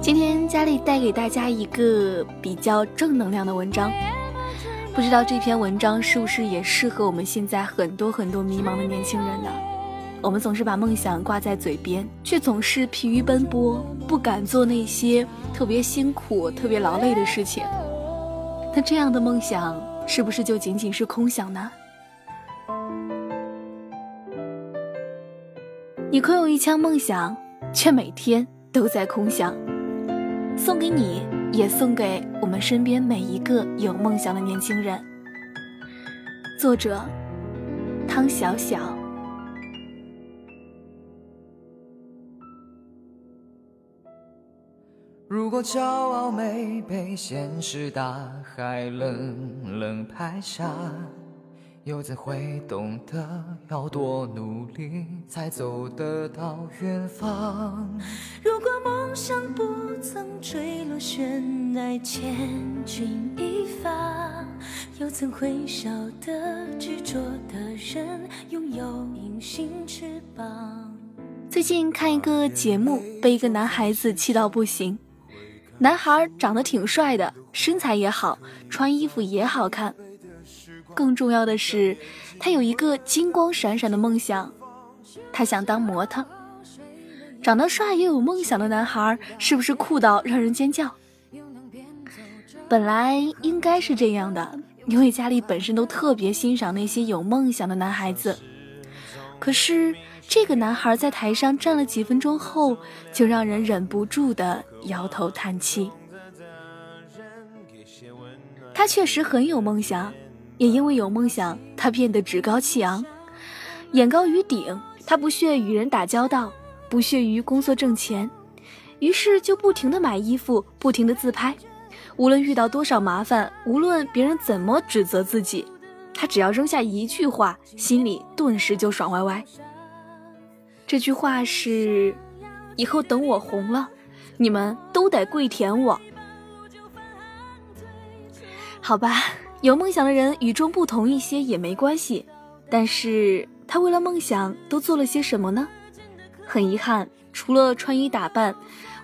今天佳丽带给大家一个比较正能量的文章，不知道这篇文章是不是也适合我们现在很多很多迷茫的年轻人呢？我们总是把梦想挂在嘴边，却总是疲于奔波，不敢做那些特别辛苦、特别劳累的事情。那这样的梦想是不是就仅仅是空想呢？你空有一腔梦想，却每天都在空想。送给你，也送给我们身边每一个有梦想的年轻人。作者：汤小小。如果骄傲没被现实大海冷冷拍下。又怎会懂得要多努力才走得到远方？如果梦想不曾坠落悬崖，千钧一发，又怎会晓得执着的人拥有隐形翅膀？最近看一个节目，被一个男孩子气到不行。男孩长得挺帅的，身材也好，穿衣服也好看。更重要的是，他有一个金光闪闪的梦想，他想当模特。长得帅又有梦想的男孩，是不是酷到让人尖叫？本来应该是这样的，因为家里本身都特别欣赏那些有梦想的男孩子。可是这个男孩在台上站了几分钟后，就让人忍不住的摇头叹气。他确实很有梦想。也因为有梦想，他变得趾高气昂，眼高于顶。他不屑与人打交道，不屑于工作挣钱，于是就不停的买衣服，不停的自拍。无论遇到多少麻烦，无论别人怎么指责自己，他只要扔下一句话，心里顿时就爽歪歪。这句话是：以后等我红了，你们都得跪舔我。好吧。有梦想的人与众不同一些也没关系，但是他为了梦想都做了些什么呢？很遗憾，除了穿衣打扮，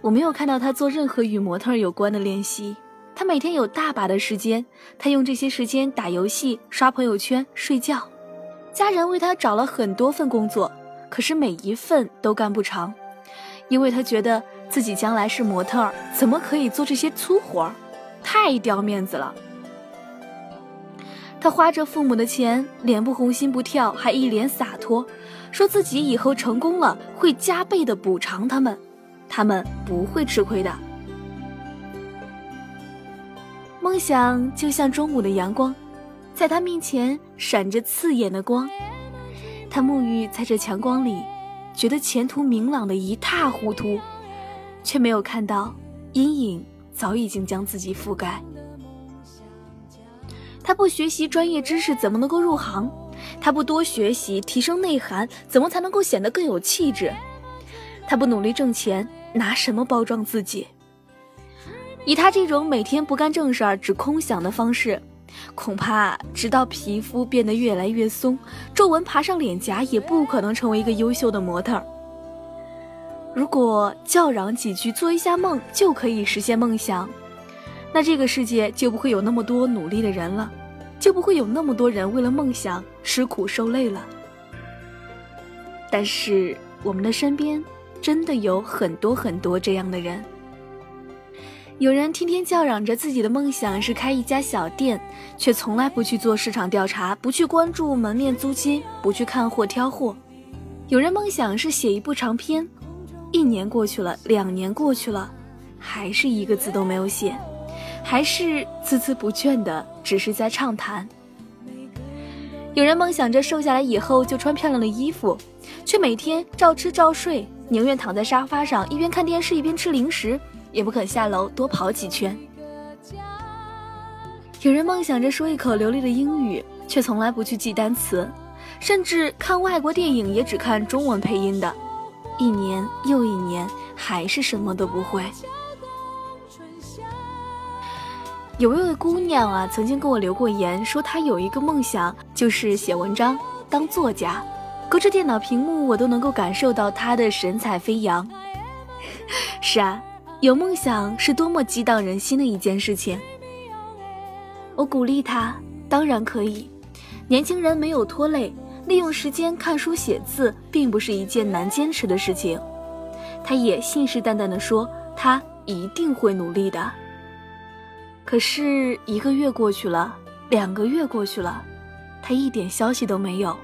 我没有看到他做任何与模特有关的练习。他每天有大把的时间，他用这些时间打游戏、刷朋友圈、睡觉。家人为他找了很多份工作，可是每一份都干不长，因为他觉得自己将来是模特，怎么可以做这些粗活，太掉面子了。他花着父母的钱，脸不红心不跳，还一脸洒脱，说自己以后成功了会加倍的补偿他们，他们不会吃亏的。梦想就像中午的阳光，在他面前闪着刺眼的光，他沐浴在这强光里，觉得前途明朗的一塌糊涂，却没有看到阴影早已经将自己覆盖。他不学习专业知识，怎么能够入行？他不多学习，提升内涵，怎么才能够显得更有气质？他不努力挣钱，拿什么包装自己？以他这种每天不干正事儿、只空想的方式，恐怕直到皮肤变得越来越松，皱纹爬上脸颊，也不可能成为一个优秀的模特。如果叫嚷几句，做一下梦就可以实现梦想。那这个世界就不会有那么多努力的人了，就不会有那么多人为了梦想吃苦受累了。但是我们的身边真的有很多很多这样的人。有人天天叫嚷着自己的梦想是开一家小店，却从来不去做市场调查，不去关注门面租金，不去看货挑货。有人梦想是写一部长篇，一年过去了，两年过去了，还是一个字都没有写。还是孜孜不倦的，只是在畅谈。有人梦想着瘦下来以后就穿漂亮的衣服，却每天照吃照睡，宁愿躺在沙发上一边看电视一边吃零食，也不肯下楼多跑几圈。有人梦想着说一口流利的英语，却从来不去记单词，甚至看外国电影也只看中文配音的，一年又一年还是什么都不会。有一位姑娘啊，曾经跟我留过言，说她有一个梦想，就是写文章、当作家。隔着电脑屏幕，我都能够感受到她的神采飞扬。是啊，有梦想是多么激荡人心的一件事情。我鼓励他，当然可以。年轻人没有拖累，利用时间看书写字，并不是一件难坚持的事情。他也信誓旦旦地说，他一定会努力的。可是一个月过去了，两个月过去了，他一点消息都没有。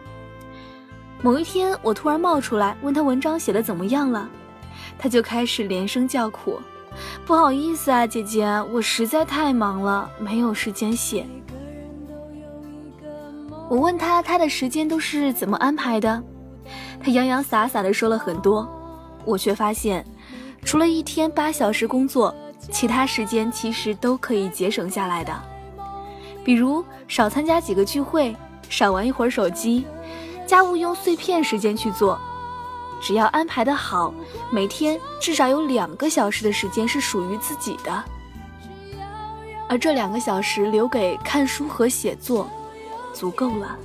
某一天，我突然冒出来问他文章写的怎么样了，他就开始连声叫苦。不好意思啊，姐姐，我实在太忙了，没有时间写。我问他，他的时间都是怎么安排的？他洋洋洒洒的说了很多，我却发现，除了一天八小时工作，其他时间其实都可以节省下来的。比如少参加几个聚会，少玩一会儿手机，家务用碎片时间去做。只要安排的好，每天至少有两个小时的时间是属于自己的，而这两个小时留给看书和写作，足够了。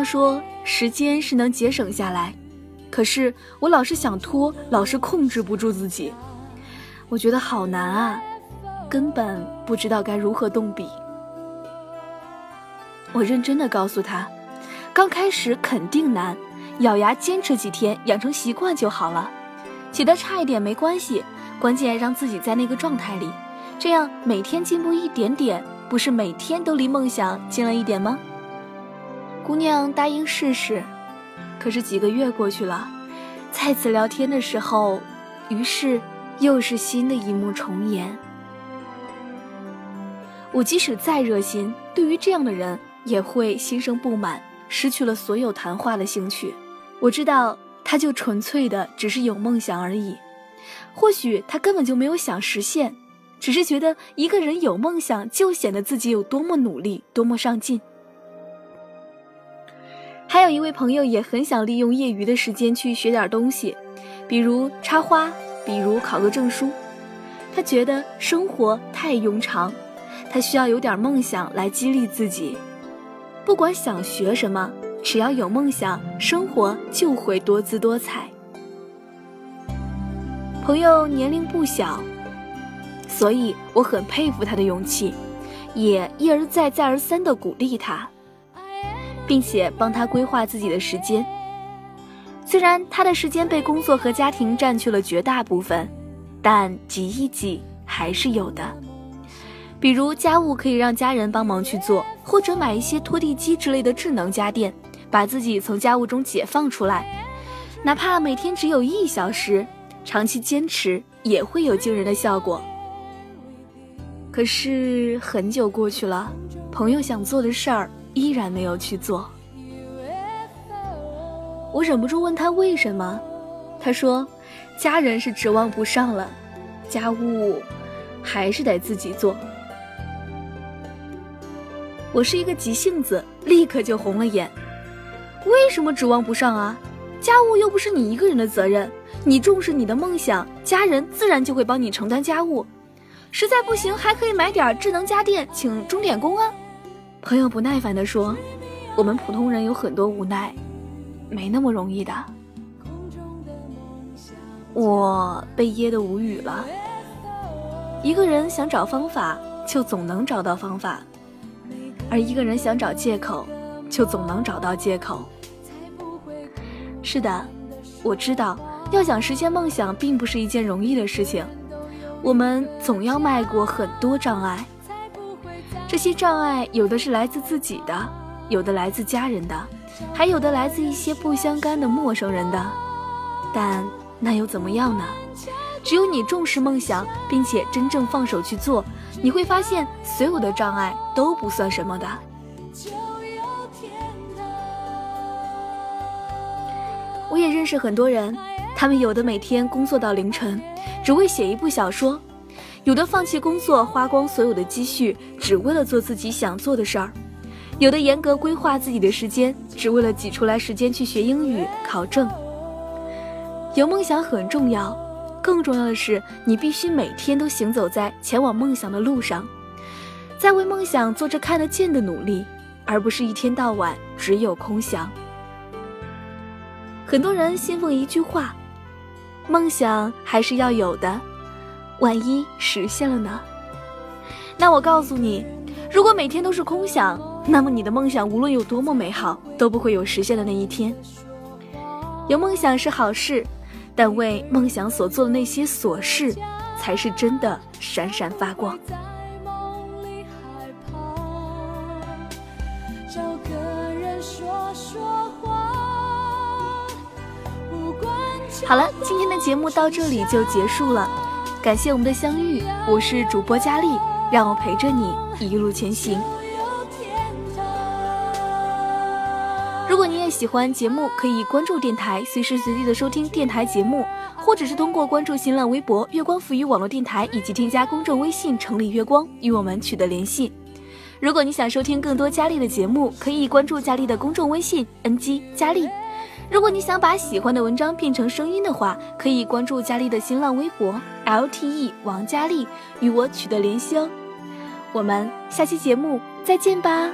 他说：“时间是能节省下来，可是我老是想拖，老是控制不住自己，我觉得好难啊。”根本不知道该如何动笔。我认真的告诉他，刚开始肯定难，咬牙坚持几天，养成习惯就好了。写的差一点没关系，关键让自己在那个状态里，这样每天进步一点点，不是每天都离梦想近了一点吗？姑娘答应试试，可是几个月过去了，再次聊天的时候，于是又是新的一幕重演。我即使再热心，对于这样的人也会心生不满，失去了所有谈话的兴趣。我知道，他就纯粹的只是有梦想而已，或许他根本就没有想实现，只是觉得一个人有梦想就显得自己有多么努力，多么上进。还有一位朋友也很想利用业余的时间去学点东西，比如插花，比如考个证书。他觉得生活太庸常。他需要有点梦想来激励自己，不管想学什么，只要有梦想，生活就会多姿多彩。朋友年龄不小，所以我很佩服他的勇气，也一而再、再而三地鼓励他，并且帮他规划自己的时间。虽然他的时间被工作和家庭占去了绝大部分，但挤一挤还是有的。比如家务可以让家人帮忙去做，或者买一些拖地机之类的智能家电，把自己从家务中解放出来。哪怕每天只有一小时，长期坚持也会有惊人的效果。可是很久过去了，朋友想做的事儿依然没有去做。我忍不住问他为什么，他说：“家人是指望不上了，家务还是得自己做。”我是一个急性子，立刻就红了眼。为什么指望不上啊？家务又不是你一个人的责任，你重视你的梦想，家人自然就会帮你承担家务。实在不行，还可以买点智能家电，请钟点工啊。朋友不耐烦地说：“我们普通人有很多无奈，没那么容易的。”我被噎得无语了。一个人想找方法，就总能找到方法。而一个人想找借口，就总能找到借口。是的，我知道，要想实现梦想，并不是一件容易的事情。我们总要迈过很多障碍，这些障碍有的是来自自己的，有的来自家人的，还有的来自一些不相干的陌生人的。但那又怎么样呢？只有你重视梦想，并且真正放手去做，你会发现所有的障碍都不算什么的。我也认识很多人，他们有的每天工作到凌晨，只为写一部小说；有的放弃工作，花光所有的积蓄，只为了做自己想做的事儿；有的严格规划自己的时间，只为了挤出来时间去学英语、考证。有梦想很重要，更重要的是，你必须每天都行走在前往梦想的路上，在为梦想做着看得见的努力，而不是一天到晚只有空想。很多人信奉一句话：“梦想还是要有的，万一实现了呢？”那我告诉你，如果每天都是空想，那么你的梦想无论有多么美好，都不会有实现的那一天。有梦想是好事，但为梦想所做的那些琐事，才是真的闪闪发光。好了，今天的节目到这里就结束了，感谢我们的相遇，我是主播佳丽，让我陪着你一路前行。如果你也喜欢节目，可以关注电台，随时随地的收听电台节目，或者是通过关注新浪微博“月光浮语网络电台”，以及添加公众微信“城里月光”与我们取得联系。如果你想收听更多佳丽的节目，可以关注佳丽的公众微信 “ng 佳丽”。如果你想把喜欢的文章变成声音的话，可以关注佳丽的新浪微博 lte 王佳丽，与我取得联系哦。我们下期节目再见吧。